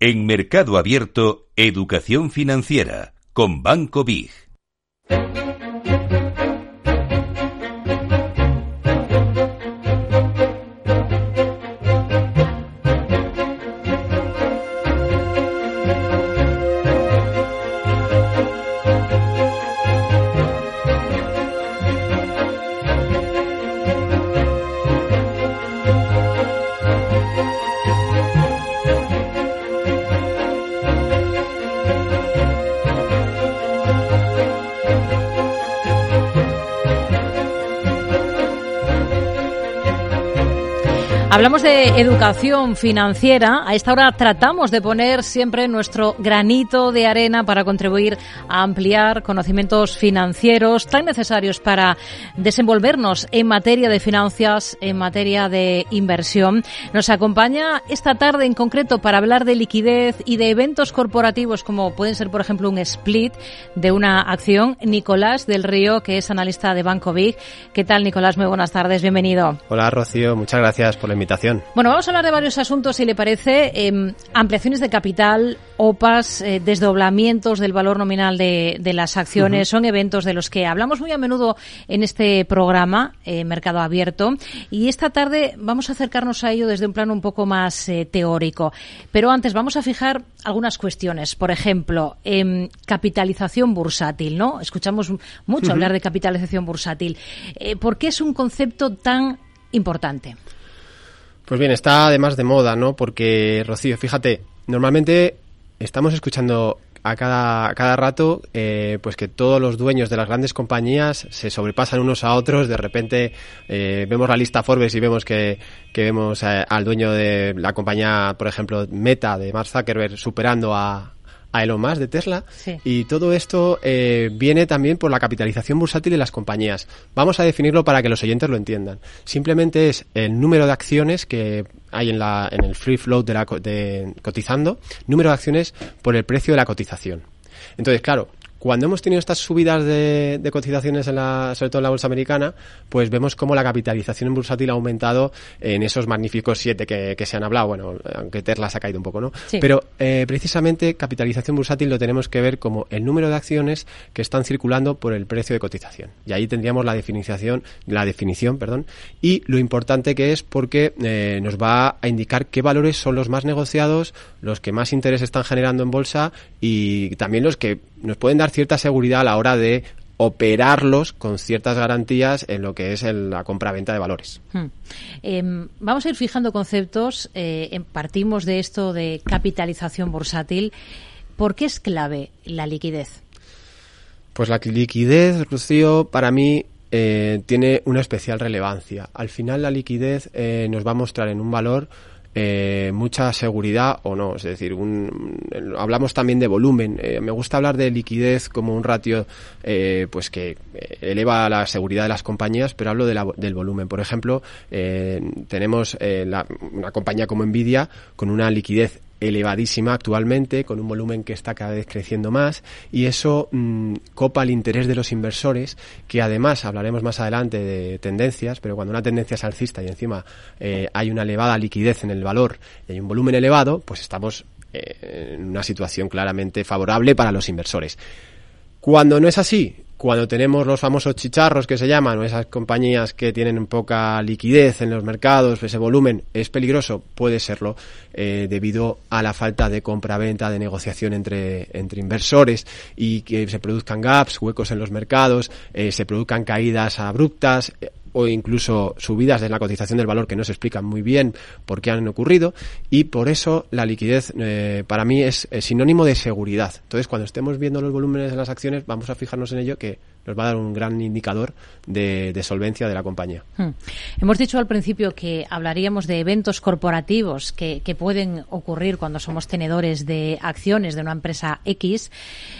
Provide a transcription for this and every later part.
En Mercado Abierto, Educación Financiera, con Banco Big. Hablamos de educación financiera. A esta hora tratamos de poner siempre nuestro granito de arena para contribuir a ampliar conocimientos financieros tan necesarios para desenvolvernos en materia de finanzas, en materia de inversión. Nos acompaña esta tarde en concreto para hablar de liquidez y de eventos corporativos como pueden ser, por ejemplo, un split de una acción. Nicolás del Río, que es analista de Banco Big. ¿Qué tal, Nicolás? Muy buenas tardes. Bienvenido. Hola, Rocío. Muchas gracias por la invitación. Bueno, vamos a hablar de varios asuntos, si le parece. Eh, ampliaciones de capital, OPAs, eh, desdoblamientos del valor nominal de, de las acciones, son eventos de los que hablamos muy a menudo en este programa, eh, Mercado Abierto. Y esta tarde vamos a acercarnos a ello desde un plano un poco más eh, teórico. Pero antes vamos a fijar algunas cuestiones. Por ejemplo, em, capitalización bursátil, ¿no? Escuchamos mucho hablar de capitalización bursátil. ¿Por qué es un concepto tan importante? Pues bien, está además de moda, ¿no? Porque, Rocío, fíjate, normalmente estamos escuchando a cada, a cada rato eh, pues que todos los dueños de las grandes compañías se sobrepasan unos a otros de repente eh, vemos la lista Forbes y vemos que, que vemos eh, al dueño de la compañía por ejemplo Meta de Mark Zuckerberg superando a, a Elon Musk de Tesla Sí. y todo esto eh, viene también por la capitalización bursátil de las compañías. Vamos a definirlo para que los oyentes lo entiendan. Simplemente es el número de acciones que hay en, la, en el free float de la, de, cotizando, número de acciones por el precio de la cotización. Entonces, claro, cuando hemos tenido estas subidas de, de cotizaciones, en la, sobre todo en la bolsa americana, pues vemos cómo la capitalización en bursátil ha aumentado en esos magníficos siete que, que se han hablado. Bueno, aunque Tesla se ha caído un poco, ¿no? Sí. Pero eh, precisamente capitalización bursátil lo tenemos que ver como el número de acciones que están circulando por el precio de cotización. Y ahí tendríamos la definición, la definición, perdón, y lo importante que es porque eh, nos va a indicar qué valores son los más negociados, los que más interés están generando en bolsa y también los que nos pueden dar cierta seguridad a la hora de operarlos con ciertas garantías en lo que es el- la compra-venta de valores. Hmm. Em, vamos a ir fijando conceptos. eh, em, partimos de esto de capitalización bursátil. ¿Por qué es clave la liquidez? Pues la liquidez, Rocío, para mí eh, tiene una especial relevancia. Al final la liquidez eh, nos va a mostrar en un valor eh, mucha seguridad o no. Es decir, un- hablamos también de volumen. Eh, me gusta hablar de liquidez como un ratio eh, pues que eh, eleva la seguridad de las compañías, pero hablo del volumen. Por ejemplo, tenemos una compañía como Nvidia con una liquidez elevadísima actualmente, con un volumen que está cada vez creciendo más, y eso mm, copa el interés de los inversores, que además hablaremos más adelante de tendencias, pero cuando una tendencia es alcista y encima eh, hay una elevada liquidez en el valor y hay un volumen elevado, pues estamos eh, en una situación claramente favorable para los inversores. Cuando no es así, cuando tenemos los famosos chicharros que se llaman, o esas compañías que tienen poca liquidez en los mercados, ese volumen es peligroso, puede serlo, eh, debido a la falta de compra-venta, de negociación entre, entre inversores y que se produzcan gaps, huecos en los mercados, eh, se produzcan caídas abruptas, eh, o incluso subidas de la cotización del valor que no se explican muy bien por qué han ocurrido y por eso la liquidez eh, para mí es, es sinónimo de seguridad. Entonces cuando estemos viendo los volúmenes de las acciones vamos a fijarnos en ello que nos va a dar un gran indicador de, de solvencia de la compañía. Hmm. Hemos dicho al principio que hablaríamos de eventos corporativos que, que pueden ocurrir cuando somos tenedores de acciones de una empresa X.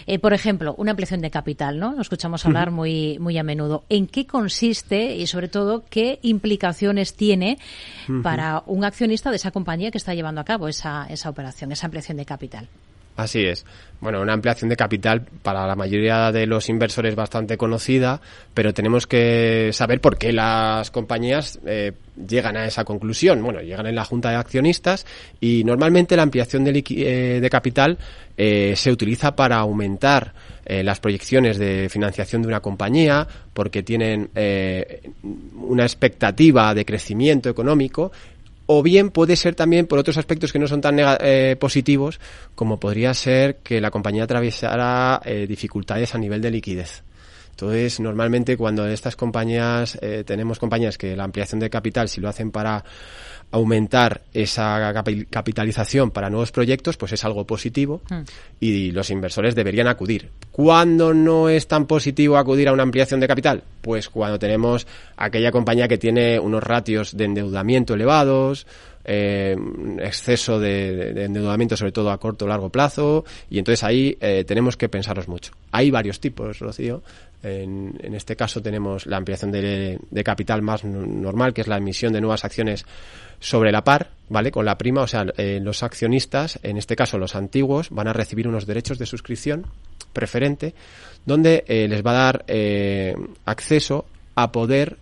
Eh, por ejemplo, una ampliación de capital, ¿no? Lo escuchamos hablar muy, muy a menudo. ¿En qué consiste y, sobre todo, qué implicaciones tiene para un accionista de esa compañía que está llevando a cabo esa, esa operación, esa ampliación de capital? Así es. Bueno, una ampliación de capital para la mayoría de los inversores bastante conocida, pero tenemos que saber por qué las compañías eh, llegan a esa conclusión. Bueno, llegan en la junta de accionistas y normalmente la ampliación de, eh, capital eh, se utiliza para aumentar las proyecciones de financiación de una compañía porque tienen una expectativa de crecimiento económico o bien puede ser también por otros aspectos que no son tan eh, positivos, como podría ser que la compañía atravesara eh, dificultades a nivel de liquidez. Entonces, normalmente cuando estas compañías, eh, tenemos compañías que la ampliación de capital, si lo hacen para aumentar esa capitalización para nuevos proyectos, pues es algo positivo hmm. y los inversores deberían acudir. ¿Cuándo no es tan positivo acudir a una ampliación de capital? Pues cuando tenemos aquella compañía que tiene unos ratios de endeudamiento elevados, eh, exceso de, endeudamiento, sobre todo a corto o largo plazo, y entonces ahí eh, tenemos que pensarlos mucho. Hay varios tipos, Rocío. En, en este caso tenemos la ampliación de, de capital más normal, que es la emisión de nuevas acciones sobre la par, ¿vale? Con la prima, o sea, eh, los accionistas, en este caso los antiguos, van a recibir unos derechos de suscripción preferente, donde eh, les va a dar eh, acceso a poder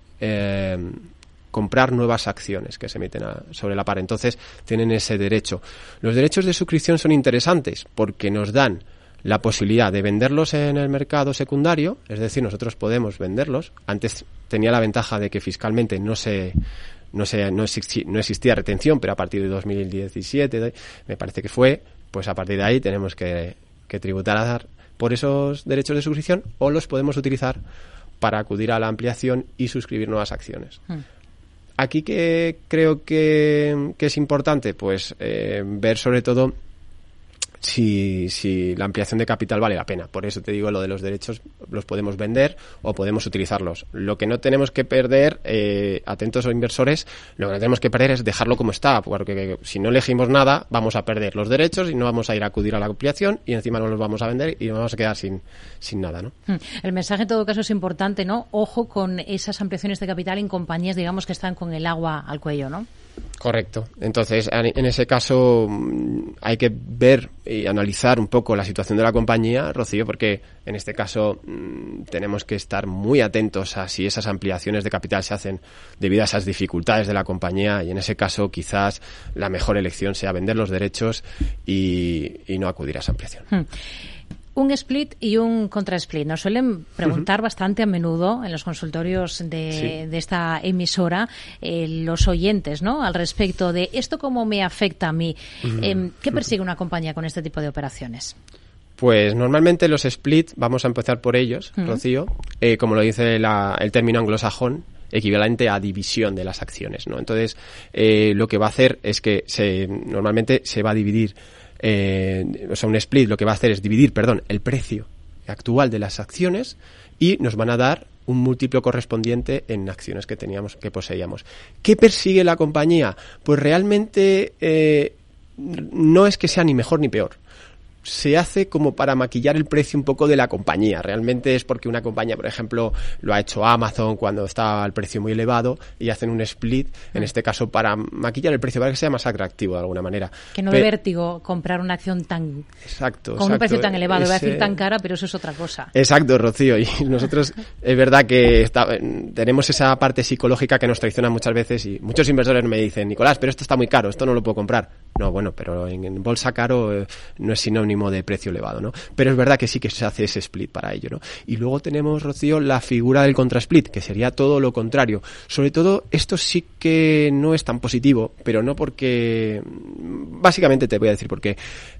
comprar nuevas acciones que se emiten sobre la par. Entonces, tienen ese derecho. Los derechos de suscripción son interesantes porque nos dan la posibilidad de venderlos en el mercado secundario, es decir, nosotros podemos venderlos. Antes tenía la ventaja de que fiscalmente no se no, no, existía, retención, pero a partir de 2017, me parece que fue, pues a partir de ahí tenemos que, que tributar por esos derechos de suscripción o los podemos utilizar para acudir a la ampliación y suscribir nuevas acciones. Hmm. Aquí que creo que, es importante, pues eh, ver sobre todo si, si la ampliación de capital vale la pena. Por eso te digo lo de los derechos, los podemos vender o podemos utilizarlos. Lo que no tenemos que perder, eh, atentos inversores, lo que no tenemos que perder es dejarlo como está, porque si no elegimos nada, vamos a perder los derechos y no vamos a ir a acudir a la ampliación y encima no los vamos a vender y nos vamos a quedar sin, sin nada. ¿no? Hmm. El mensaje en todo caso es importante, ¿no? Ojo con esas ampliaciones de capital en compañías, digamos, que están con el agua al cuello, ¿no? Correcto. Entonces, en ese caso mm, hay que ver y analizar un poco la situación de la compañía, Rocío, porque en este caso mm, tenemos que estar muy atentos a si esas ampliaciones de capital se hacen debido a esas dificultades de la compañía y en ese caso quizás la mejor elección sea vender los derechos y, no acudir a esa ampliación. Hmm un split y un contra-split. Nos suelen preguntar bastante a menudo en los consultorios de, esta emisora eh, los oyentes ¿no? al respecto de esto cómo me afecta a mí. Em, ¿Qué persigue una compañía con este tipo de operaciones? Pues normalmente los split, vamos a empezar por ellos, Rocío, eh, como lo dice el término anglosajón, equivalente a división de las acciones, ¿no? Entonces, eh, lo que va a hacer es que se, normalmente se va a dividir eh, o sea, un split lo que va a hacer es dividir, perdón, el precio actual de las acciones y nos van a dar un múltiplo correspondiente en acciones que teníamos, que poseíamos. ¿Qué persigue la compañía? Pues realmente eh, no es que sea ni mejor ni peor se hace como para maquillar el precio un poco de la compañía. Realmente es porque una compañía, por ejemplo, lo ha hecho Amazon cuando estaba al precio muy elevado y hacen un split, en mm. este caso para maquillar el precio, para que sea más atractivo de alguna manera. Que no es vértigo comprar una acción tan... Exacto. Con un precio tan elevado, voy a decir tan cara, pero eso es otra cosa. Exacto, Rocío. Y nosotros es verdad que tenemos esa parte psicológica que nos traiciona muchas veces y muchos inversores me dicen, Nicolás, pero esto está muy caro, esto no lo puedo comprar. No, bueno, pero en, bolsa caro eh, no es sinónimo de precio elevado, ¿no? Pero es verdad que sí que se hace ese split para ello, ¿no? Y luego tenemos, Rocío, la figura del contra-split, que sería todo lo contrario. Sobre todo, esto sí que no es tan positivo, pero no porque... Básicamente te voy a decir por qué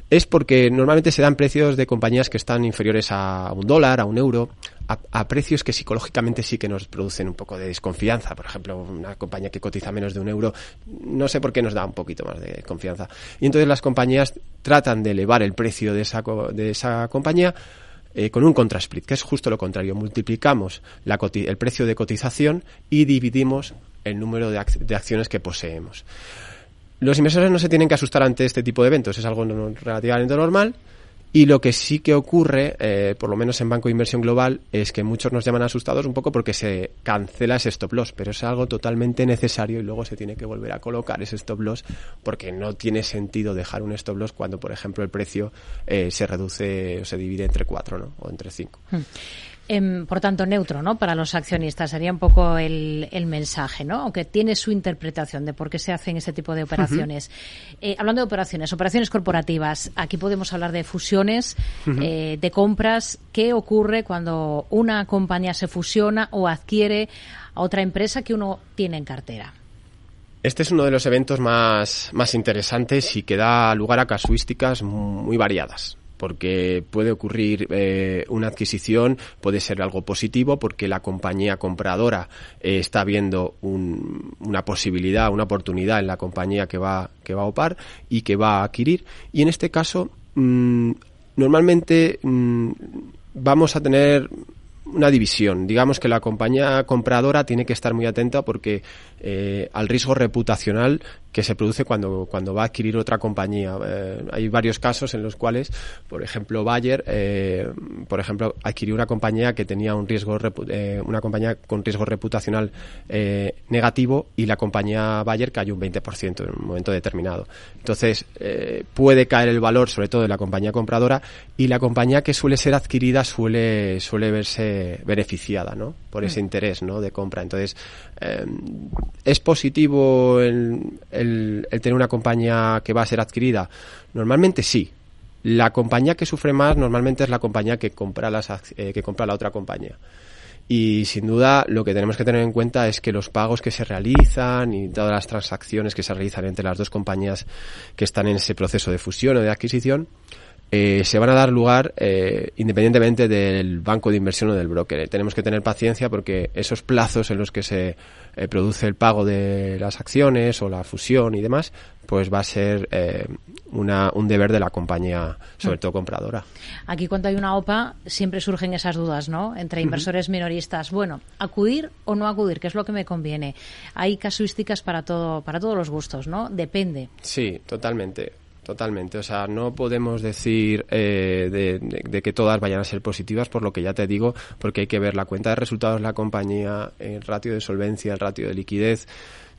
es porque normalmente se dan precios de compañías que están inferiores a un dólar, a un euro, a, precios que psicológicamente sí que nos producen un poco de desconfianza. Por ejemplo, una compañía que cotiza menos de un euro, no sé por qué nos da un poquito más de confianza. Y entonces las compañías tratan de elevar el precio de esa, de esa compañía eh, con un contrasplit, que es justo lo contrario. Multiplicamos el precio de cotización y dividimos el número de acciones que poseemos. Los inversores no se tienen que asustar ante este tipo de eventos, es algo relativamente normal Y lo que sí que ocurre, eh, por lo menos en Banco de Inversión Global, es que muchos nos llaman asustados un poco porque se cancela ese stop loss, pero es algo totalmente necesario y luego se tiene que volver a colocar ese stop loss porque no tiene sentido dejar un stop loss cuando, por ejemplo, el precio eh, se reduce o se divide entre cuatro ¿no? o entre cinco. Hmm. Em, por tanto, neutro, ¿no? Para los accionistas sería un poco el, el, mensaje, ¿no? Aunque tiene su interpretación de por qué se hacen ese tipo de operaciones. eh, hablando de operaciones, operaciones corporativas, aquí podemos hablar de fusiones, eh, de compras. ¿Qué ocurre cuando una compañía se fusiona o adquiere a otra empresa que uno tiene en cartera? Este es uno de los eventos más, más interesantes y que da lugar a casuísticas muy variadas porque puede ocurrir eh, una adquisición, puede ser algo positivo porque la compañía compradora eh, está viendo una posibilidad, una oportunidad en la compañía que va, que va a opar y que va a adquirir. Y en este caso, mm, normalmente mm, vamos a tener una división. Digamos que la compañía compradora tiene que estar muy atenta porque eh, al riesgo reputacional que se produce cuando, cuando va a adquirir otra compañía. Eh, hay varios casos en los cuales, por ejemplo, Bayer, eh, por ejemplo, adquirió una compañía que tenía un riesgo, una compañía con riesgo reputacional negativo y la compañía Bayer cayó un 20% en un momento determinado. Entonces, puede caer el valor, sobre todo de la compañía compradora, y la compañía que suele ser adquirida suele, suele verse beneficiada, ¿no? Por ese mm. interés, ¿no? De compra. Entonces, ¿Es positivo el, tener una compañía que va a ser adquirida? Normalmente sí. La compañía que sufre más normalmente es la compañía que compra, las, eh, que compra la otra compañía. Y sin duda lo que tenemos que tener en cuenta es que los pagos que se realizan y todas las transacciones que se realizan entre las dos compañías que están en ese proceso de fusión o de adquisición eh, se van a dar lugar eh, independientemente del banco de inversión o del broker. Tenemos que tener paciencia porque esos plazos en los que se eh, produce el pago de las acciones o la fusión y demás, pues va a ser una, un deber de la compañía, sobre todo compradora. Aquí cuando hay una OPA siempre surgen esas dudas, ¿no? Entre inversores minoristas. Bueno, acudir o no acudir, ¿qué es lo que me conviene? Hay casuísticas para todo, para todos los gustos, ¿no? Depende. Sí, totalmente. Totalmente, o sea, no podemos decir eh, de, que todas vayan a ser positivas, por lo que ya te digo, porque hay que ver la cuenta de resultados de la compañía, el ratio de solvencia, el ratio de liquidez.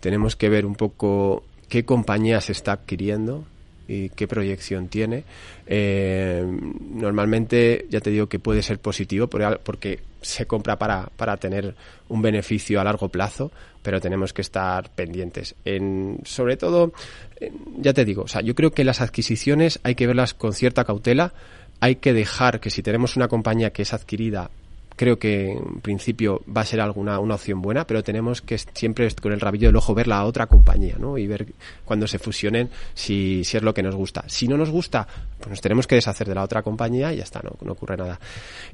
Tenemos que ver un poco qué compañía se está adquiriendo, y qué proyección tiene. Eh, normalmente, ya te digo que puede ser positivo porque se compra para, para tener un beneficio a largo plazo, pero tenemos que estar pendientes. En, sobre todo, ya te digo, o sea, yo creo que las adquisiciones hay que verlas con cierta cautela. Hay que dejar que si tenemos una compañía que es adquirida creo que en principio va a ser alguna una opción buena, pero tenemos que siempre con el rabillo del ojo ver la otra compañía, ¿no? Y ver cuando se fusionen si, si es lo que nos gusta. Si no nos gusta, pues nos tenemos que deshacer de la otra compañía y ya está, no, no ocurre nada.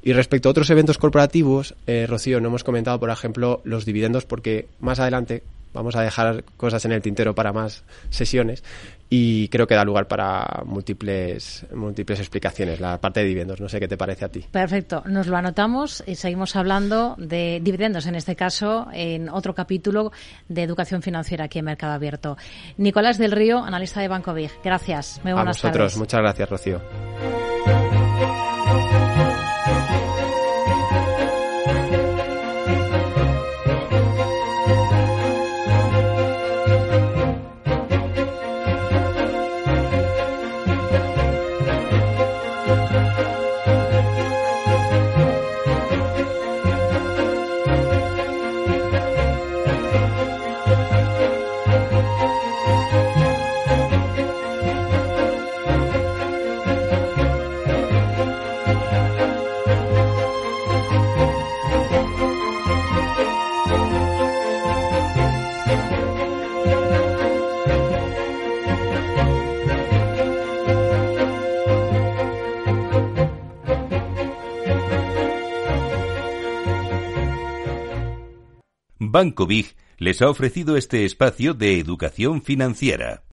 Y respecto a otros eventos corporativos, eh, Rocío, no hemos comentado, por ejemplo, los dividendos porque más adelante vamos a dejar cosas en el tintero para más sesiones y creo que da lugar para múltiples múltiples explicaciones la parte de dividendos. No sé qué te parece a ti. Perfecto. Nos lo anotamos y seguimos hablando de dividendos en este caso en otro capítulo de educación financiera aquí en Mercado Abierto. Nicolás del Río analista de Banco Big. Gracias. Muy buenas a vosotros muchas gracias Rocío Banco Big les ha ofrecido este espacio de educación financiera.